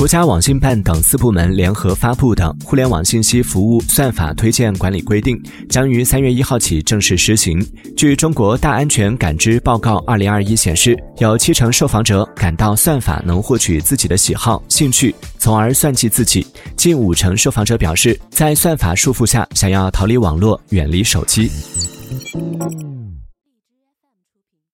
国家网信办等四部门联合发布的《互联网信息服务算法推荐管理规定》将于三月一号起正式施行。据中国大安全感知报告二零二一显示，有七成受访者感到算法能获取自己的喜好、兴趣，从而算计自己；近五成受访者表示，在算法束缚下想要逃离网络、远离手机。